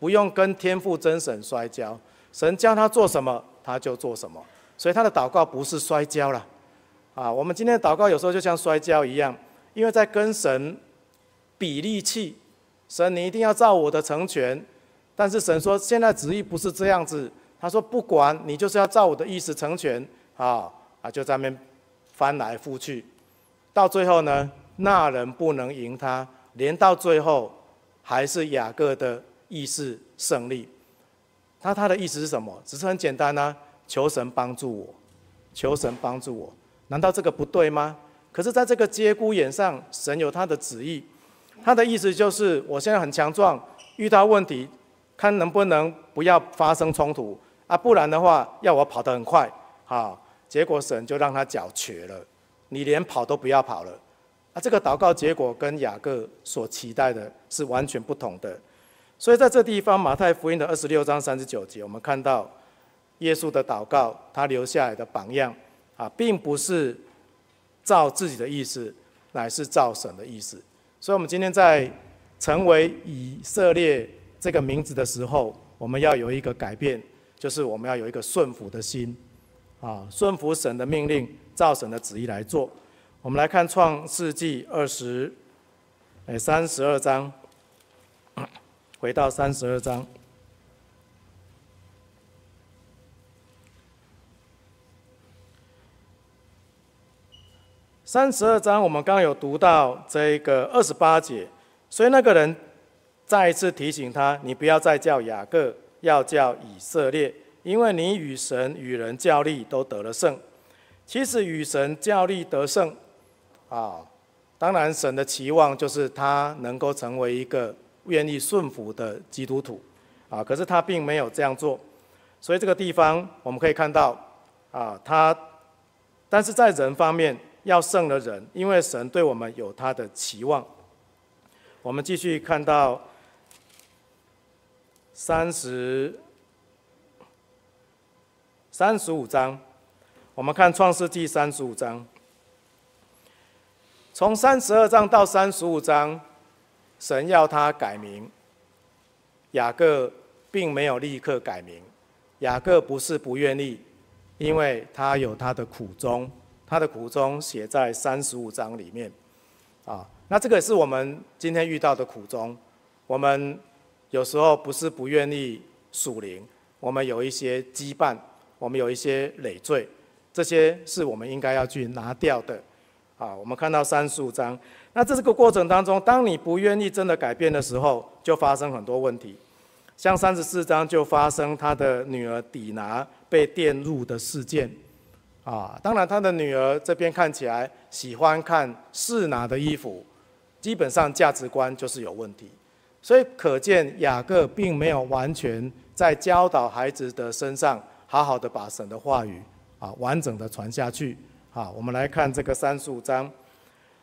不用跟天父真神摔跤，神叫他做什么他就做什么。所以他的祷告不是摔跤了，啊，我们今天的祷告有时候就像摔跤一样，因为在跟神比力气，神你一定要照我的成全，但是神说现在旨意不是这样子，他说不管你就是要照我的意思成全，啊啊就在那边翻来覆去，到最后呢，那人不能赢他，连到最后还是雅各的意思胜利。那他的意思是什么？只是很简单啊，求神帮助我，求神帮助我。难道这个不对吗？可是，在这个节骨眼上，神有他的旨意。他的意思就是，我现在很强壮，遇到问题，看能不能不要发生冲突啊，不然的话，要我跑得很快，好，结果神就让他脚瘸了，你连跑都不要跑了。啊，这个祷告结果跟雅各所期待的是完全不同的。所以在这地方，马太福音的二十六章三十九节，我们看到耶稣的祷告，他留下来的榜样啊，并不是照自己的意思，乃是照神的意思。所以，我们今天在成为以色列这个名字的时候，我们要有一个改变，就是我们要有一个顺服的心啊，顺服神的命令，照神的旨意来做。我们来看创世纪二十哎三十二章。回到三十二章，三十二章我们刚刚有读到这个二十八节，所以那个人再一次提醒他：你不要再叫雅各，要叫以色列，因为你与神与人较力都得了胜。其实与神较力得胜，啊，当然神的期望就是他能够成为一个。愿意顺服的基督徒，啊，可是他并没有这样做，所以这个地方我们可以看到，啊，他，但是在人方面要胜了人，因为神对我们有他的期望。我们继续看到三十三十五章，我们看创世纪三十五章，从三十二章到三十五章。神要他改名，雅各并没有立刻改名。雅各不是不愿意，因为他有他的苦衷，他的苦衷写在三十五章里面。啊，那这个是我们今天遇到的苦衷。我们有时候不是不愿意属灵，我们有一些羁绊，我们有一些累赘，这些是我们应该要去拿掉的。啊，我们看到三十五章。那在这个过程当中，当你不愿意真的改变的时候，就发生很多问题。像三十四章就发生他的女儿底拿被玷入的事件，啊，当然他的女儿这边看起来喜欢看示拿的衣服，基本上价值观就是有问题。所以可见雅各并没有完全在教导孩子的身上好好的把神的话语啊完整的传下去。啊，我们来看这个三十五章。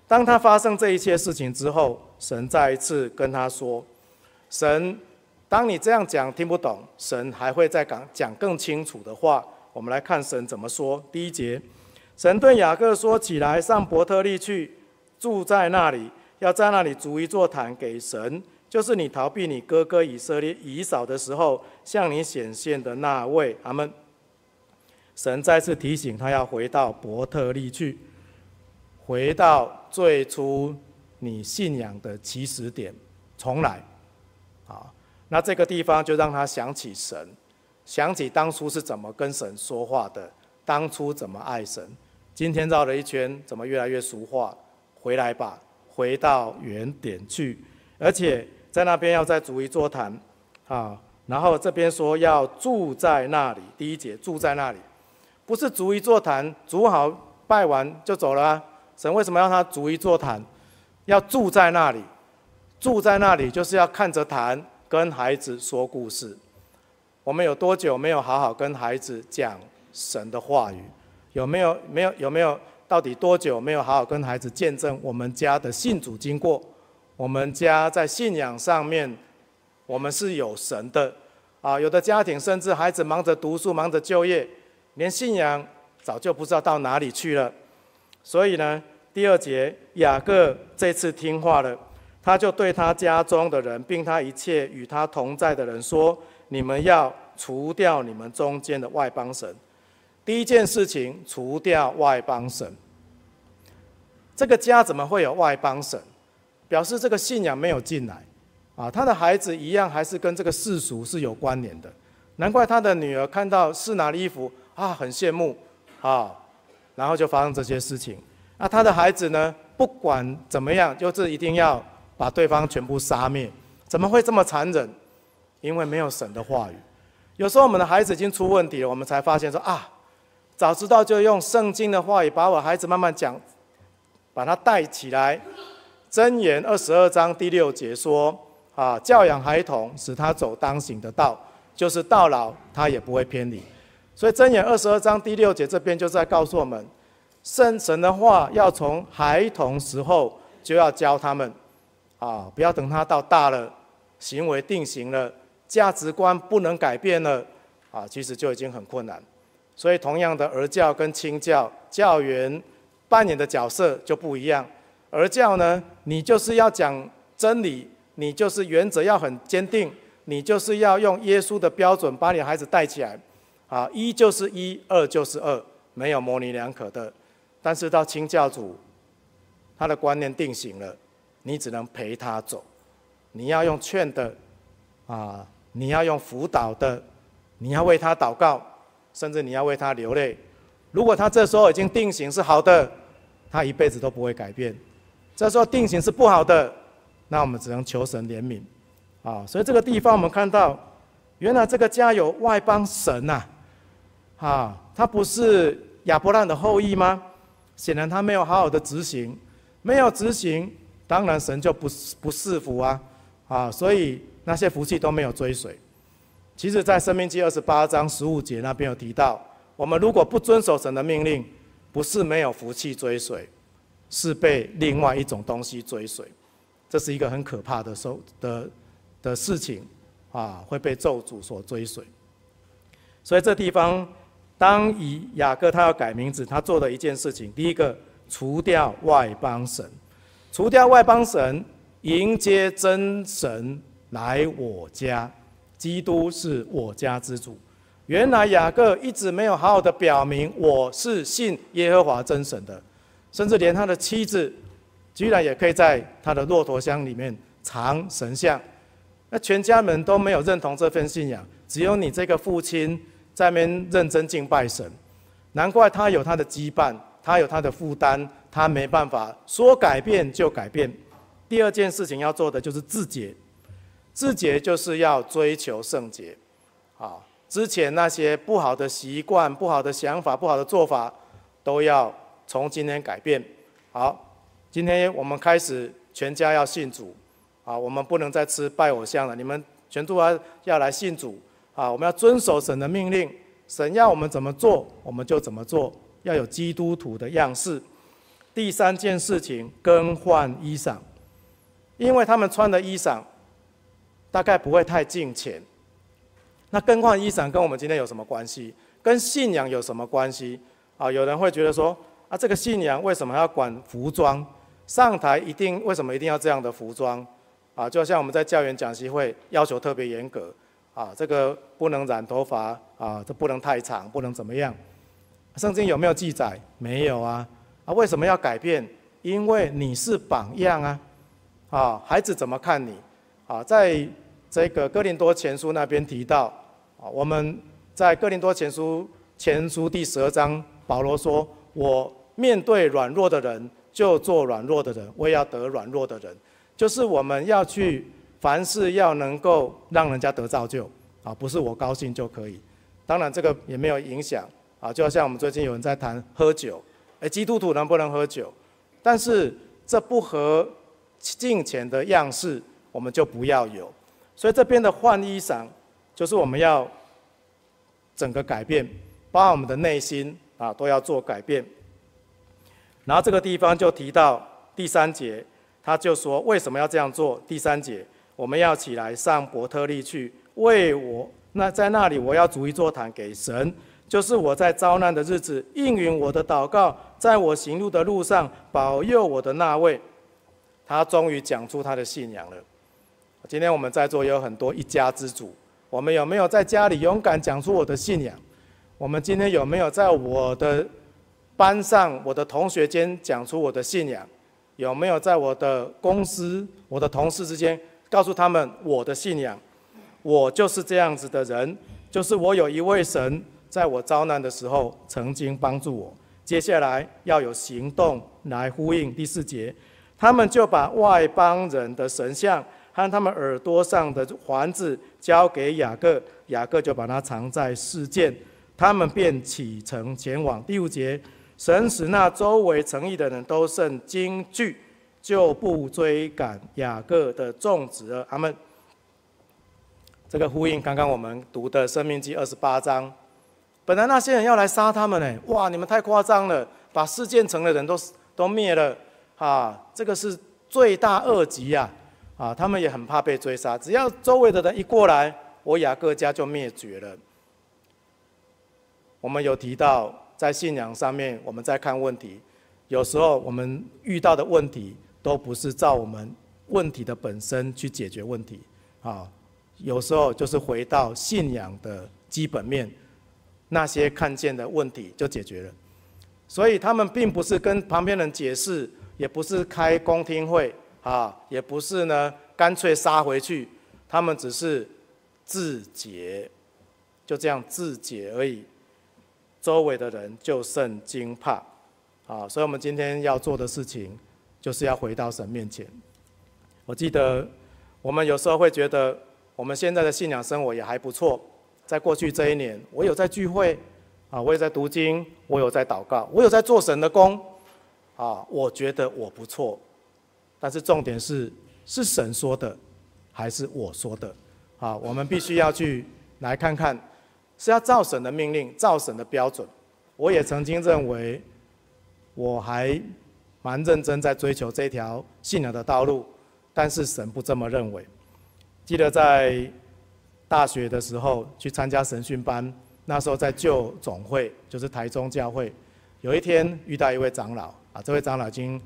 当他发生这一切事情之后，神再一次跟他说：“神，当你这样讲听不懂，神还会再讲讲更清楚的话。”我们来看神怎么说。第一节，神对雅各说：“起来，上伯特利去，住在那里，要在那里筑一座坛给神，就是你逃避你哥哥以色列以扫的时候向你显现的那位。”阿门。神再次提醒他要回到伯特利去。回到最初你信仰的起始点，重来，啊，那这个地方就让他想起神，想起当初是怎么跟神说话的，当初怎么爱神，今天绕了一圈，怎么越来越俗话？回来吧，回到原点去，而且在那边要再筑一座坛，啊，然后这边说要住在那里，第一节住在那里，不是筑一座坛，筑好拜完就走了。神为什么要他筑一座坛，要住在那里？住在那里就是要看着坛，跟孩子说故事。我们有多久没有好好跟孩子讲神的话语？有没有？没有？有没有？到底多久没有好好跟孩子见证我们家的信主经过？我们家在信仰上面，我们是有神的啊！有的家庭甚至孩子忙着读书，忙着就业，连信仰早就不知道到哪里去了。所以呢，第二节雅各这次听话了，他就对他家中的人，并他一切与他同在的人说：“你们要除掉你们中间的外邦神。”第一件事情，除掉外邦神。这个家怎么会有外邦神？表示这个信仰没有进来啊。他的孩子一样还是跟这个世俗是有关联的。难怪他的女儿看到是拿的衣服啊，很羡慕啊，然后就发生这些事情。那他的孩子呢？不管怎么样，就是一定要把对方全部杀灭。怎么会这么残忍？因为没有神的话语。有时候我们的孩子已经出问题了，我们才发现说啊，早知道就用圣经的话语把我孩子慢慢讲，把他带起来。箴言二十二章第六节说啊，教养孩童，使他走当行的道。就是到老，他也不会偏离。所以箴言二十二章第六节这边就在告诉我们，圣神的话要从孩童时候就要教他们，啊，不要等他到大了，行为定型了，价值观不能改变了，啊，其实就已经很困难。所以同样的儿教跟亲教教员扮演的角色就不一样。而教呢，你就是要讲真理，你就是原则要很坚定。你就是要用耶稣的标准把你孩子带起来，啊，一就是一，二就是二，没有模棱两可的。但是到清教主，他的观念定型了，你只能陪他走，你要用劝的，啊，你要用辅导的，你要为他祷告，甚至你要为他流泪。如果他这时候已经定型是好的，他一辈子都不会改变；这时候定型是不好的，那我们只能求神怜悯。啊，所以这个地方我们看到，原来这个家有外邦神呐，啊，他不是亚伯兰的后裔吗？显然他没有好好的执行，没有执行，当然神就不不赐福啊，啊，所以那些福气都没有追随。其实，在申命记二十八章十五节那边有提到，我们如果不遵守神的命令，不是没有福气追随，是被另外一种东西追随，这是一个很可怕的收的。的事情，啊，会被咒诅所追随。所以这地方，当以雅各他要改名字，他做的一件事情，第一个除掉外邦神，除掉外邦神，迎接真神来我家。基督是我家之主。原来雅各一直没有好好的表明我是信耶和华真神的，甚至连他的妻子，居然也可以在他的骆驼箱里面藏神像。那全家人都没有认同这份信仰，只有你这个父亲在那边认真敬拜神，难怪他有他的羁绊，他有他的负担，他没办法说改变就改变。第二件事情要做的就是自洁，自洁就是要追求圣洁。啊，之前那些不好的习惯、不好的想法、不好的做法，都要从今天改变。好，今天我们开始全家要信主。啊，我们不能再吃拜偶像了。你们全都要要来信主啊！我们要遵守神的命令，神要我们怎么做，我们就怎么做。要有基督徒的样式。第三件事情，更换衣裳，因为他们穿的衣裳大概不会太敬虔。那更换衣裳跟我们今天有什么关系？跟信仰有什么关系？啊，有人会觉得说，啊，这个信仰为什么要管服装？上台一定为什么一定要这样的服装？啊，就像我们在教员讲习会要求特别严格，啊，这个不能染头发，啊，这不能太长，不能怎么样？圣经有没有记载？没有啊，啊，为什么要改变？因为你是榜样啊，啊，孩子怎么看你？啊，在这个哥林多前书那边提到，啊，我们在哥林多前书前书第十二章，保罗说：“我面对软弱的人，就做软弱的人，我也要得软弱的人。”就是我们要去凡事要能够让人家得造就啊，不是我高兴就可以。当然这个也没有影响啊，就好像我们最近有人在谈喝酒，诶，基督徒能不能喝酒？但是这不合敬虔的样式，我们就不要有。所以这边的换衣裳，就是我们要整个改变，包括我们的内心啊，都要做改变。然后这个地方就提到第三节。他就说：“为什么要这样做？”第三节，我们要起来上伯特利去，为我那在那里，我要筑一座坛给神，就是我在遭难的日子应允我的祷告，在我行路的路上保佑我的那位。他终于讲出他的信仰了。今天我们在座有很多一家之主，我们有没有在家里勇敢讲出我的信仰？我们今天有没有在我的班上我的同学间讲出我的信仰？有没有在我的公司、我的同事之间告诉他们我的信仰？我就是这样子的人，就是我有一位神，在我遭难的时候曾经帮助我。接下来要有行动来呼应第四节，他们就把外邦人的神像和他们耳朵上的环子交给雅各，雅各就把它藏在示剑，他们便启程前往。第五节。神使那周围城邑的人都甚惊惧，就不追赶雅各的众子了。他们这个呼应刚刚我们读的《生命记》二十八章。本来那些人要来杀他们呢，哇！你们太夸张了，把示剑城的人都都灭了啊！这个是罪大恶极呀！啊，他们也很怕被追杀，只要周围的人一过来，我雅各家就灭绝了。我们有提到。在信仰上面，我们在看问题，有时候我们遇到的问题都不是照我们问题的本身去解决问题，啊，有时候就是回到信仰的基本面，那些看见的问题就解决了。所以他们并不是跟旁边人解释，也不是开公听会，啊，也不是呢干脆杀回去，他们只是自解，就这样自解而已。周围的人就甚惊怕，啊，所以我们今天要做的事情，就是要回到神面前。我记得我们有时候会觉得，我们现在的信仰生活也还不错。在过去这一年，我有在聚会，啊，我也在读经，我有在祷告，我有在做神的工，啊，我觉得我不错。但是重点是，是神说的，还是我说的？啊，我们必须要去来看看。是要照神的命令，照神的标准。我也曾经认为，我还蛮认真在追求这条信仰的道路，但是神不这么认为。记得在大学的时候去参加神训班，那时候在旧总会，就是台中教会。有一天遇到一位长老，啊，这位长老已经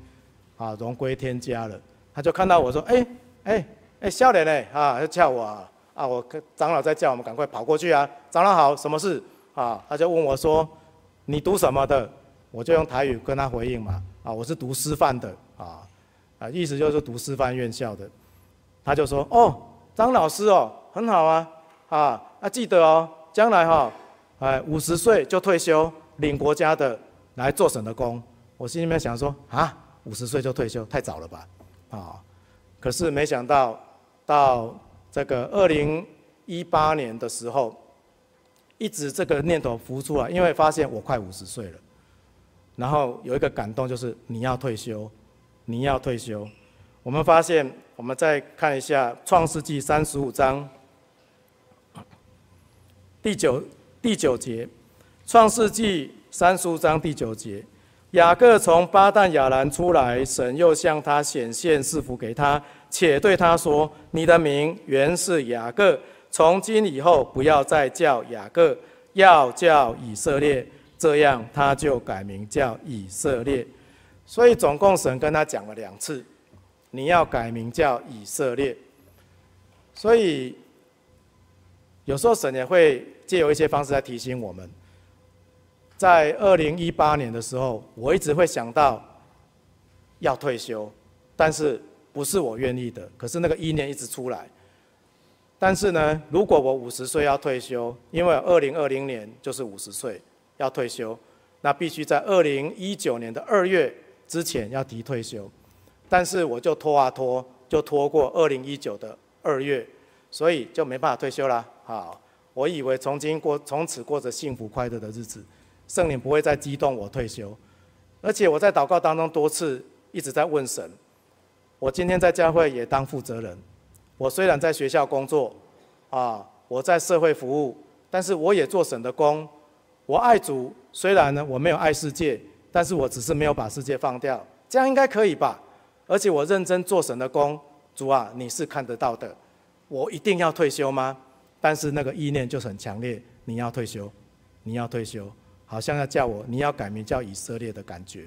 啊荣归天家了，他就看到我说：“哎哎哎，少年嘞，啊，要叫我啊。”啊！我跟长老在叫我们赶快跑过去啊！长老好，什么事？啊，他就问我说：“你读什么的？”我就用台语跟他回应嘛。啊，我是读师范的。啊，啊，意思就是读师范院校的。他就说：“哦，张老师哦，很好啊。啊，啊，记得哦，将来哈，哎，五十岁就退休，领国家的来做省的工。”我心里面想说：“啊，五十岁就退休，太早了吧？”啊，可是没想到到。这个二零一八年的时候，一直这个念头浮出来，因为发现我快五十岁了，然后有一个感动，就是你要退休，你要退休。我们发现，我们再看一下《创世纪》三十五章第九第九节，《创世纪》三十五章第九节，雅各从巴旦亚兰出来，神又向他显现，赐福给他。且对他说：“你的名原是雅各，从今以后不要再叫雅各，要叫以色列。这样他就改名叫以色列。所以总共神跟他讲了两次，你要改名叫以色列。所以有时候神也会借由一些方式来提醒我们。在二零一八年的时候，我一直会想到要退休，但是。不是我愿意的，可是那个意念一直出来。但是呢，如果我五十岁要退休，因为二零二零年就是五十岁要退休，那必须在二零一九年的二月之前要提退休。但是我就拖啊拖，就拖过二零一九的二月，所以就没办法退休了。好，我以为从今过从此过着幸福快乐的日子，圣灵不会再激动我退休。而且我在祷告当中多次一直在问神。我今天在教会也当负责人。我虽然在学校工作，啊，我在社会服务，但是我也做神的工。我爱主，虽然呢我没有爱世界，但是我只是没有把世界放掉，这样应该可以吧？而且我认真做神的工，主啊，你是看得到的。我一定要退休吗？但是那个意念就很强烈，你要退休，你要退休，好像要叫我，你要改名叫以色列的感觉。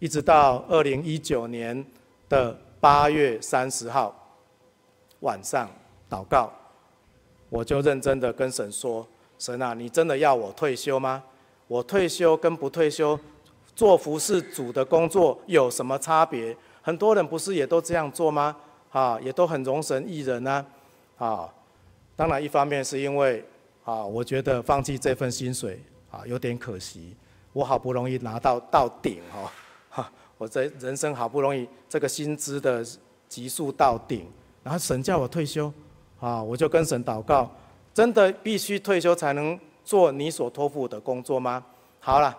一直到二零一九年。的八月三十号晚上祷告，我就认真的跟神说：“神啊，你真的要我退休吗？我退休跟不退休做服侍主的工作有什么差别？很多人不是也都这样做吗？啊，也都很容神益人呢。啊，当然一方面是因为啊，我觉得放弃这份薪水啊有点可惜。我好不容易拿到到顶哦，哈，我这人生好不容易这个薪资的急速到顶，然后神叫我退休，啊，我就跟神祷告，真的必须退休才能做你所托付的工作吗？好了，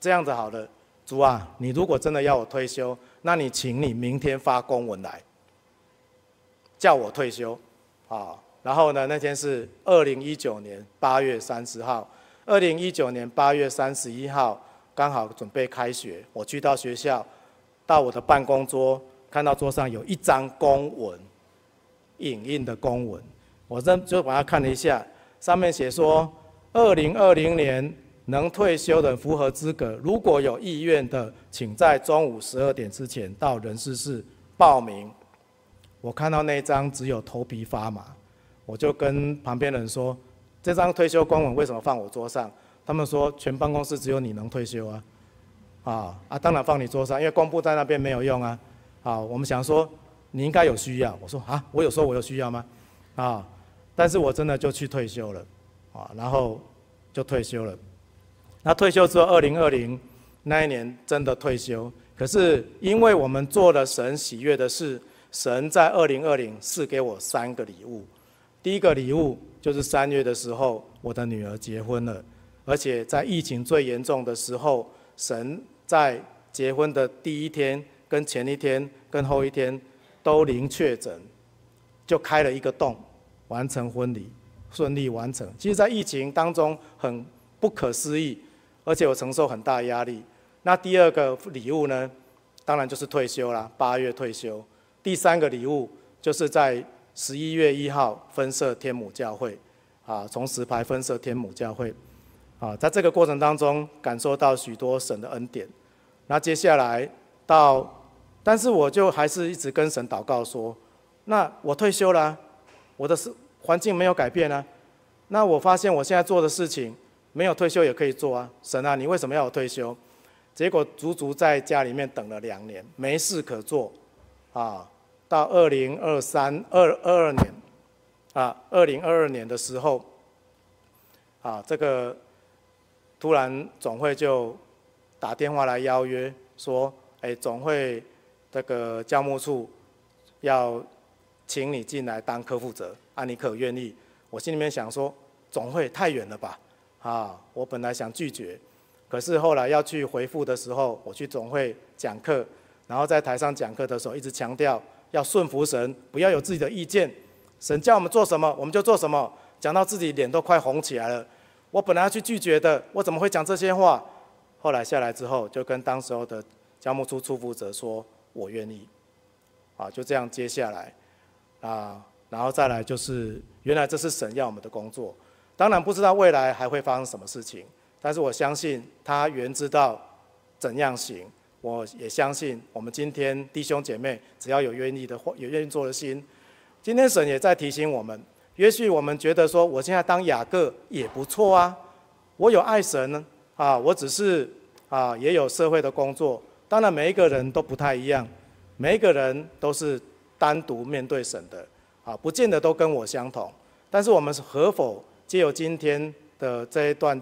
这样子好了，主啊，你如果真的要我退休，那你请你明天发公文来，叫我退休，啊，然后呢，那天是二零一九年八月三十号。二零一九年八月三十一号，刚好准备开学，我去到学校，到我的办公桌，看到桌上有一张公文，影印的公文，我这就把它看了一下，上面写说，二零二零年能退休的符合资格，如果有意愿的，请在中午十二点之前到人事室报名。我看到那张只有头皮发麻，我就跟旁边人说。这张退休公文为什么放我桌上？他们说全办公室只有你能退休啊，啊啊，当然放你桌上，因为公布在那边没有用啊。啊，我们想说你应该有需要，我说啊，我有说我有需要吗？啊，但是我真的就去退休了，啊，然后就退休了。那退休之后，二零二零那一年真的退休，可是因为我们做了神喜悦的事，神在二零二零赐给我三个礼物。第一个礼物就是三月的时候，我的女儿结婚了，而且在疫情最严重的时候，神在结婚的第一天、跟前一天、跟后一天都零确诊，就开了一个洞，完成婚礼，顺利完成。其实，在疫情当中很不可思议，而且我承受很大压力。那第二个礼物呢，当然就是退休啦，八月退休。第三个礼物就是在。十一月一号分设天母教会，啊，从石牌分设天母教会，啊，在这个过程当中感受到许多神的恩典。那接下来到，但是我就还是一直跟神祷告说，那我退休了，我的是环境没有改变啊，那我发现我现在做的事情没有退休也可以做啊，神啊，你为什么要我退休？结果足足在家里面等了两年，没事可做，啊。到二零二三二二二年，啊，二零二二年的时候，啊，这个突然总会就打电话来邀约，说，哎，总会这个教务处要请你进来当科负责，啊，你可愿意？我心里面想说，总会太远了吧，啊，我本来想拒绝，可是后来要去回复的时候，我去总会讲课，然后在台上讲课的时候，一直强调。要顺服神，不要有自己的意见。神叫我们做什么，我们就做什么。讲到自己脸都快红起来了。我本来要去拒绝的，我怎么会讲这些话？后来下来之后，就跟当时候的教务处处负责说：“我愿意。”啊，就这样接下来啊，然后再来就是，原来这是神要我们的工作。当然不知道未来还会发生什么事情，但是我相信他原知道怎样行。我也相信，我们今天弟兄姐妹只要有愿意的话，有愿意做的心。今天神也在提醒我们，也许我们觉得说，我现在当雅各也不错啊，我有爱神呢，啊，我只是啊也有社会的工作。当然每一个人都不太一样，每一个人都是单独面对神的，啊，不见得都跟我相同。但是我们是何否借由今天的这一段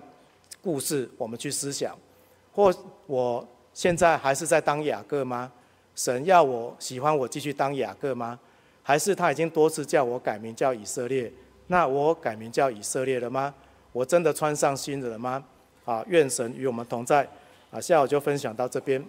故事，我们去思想，或我。现在还是在当雅各吗？神要我喜欢我继续当雅各吗？还是他已经多次叫我改名叫以色列？那我改名叫以色列了吗？我真的穿上新的了吗？啊，愿神与我们同在。啊，下午就分享到这边。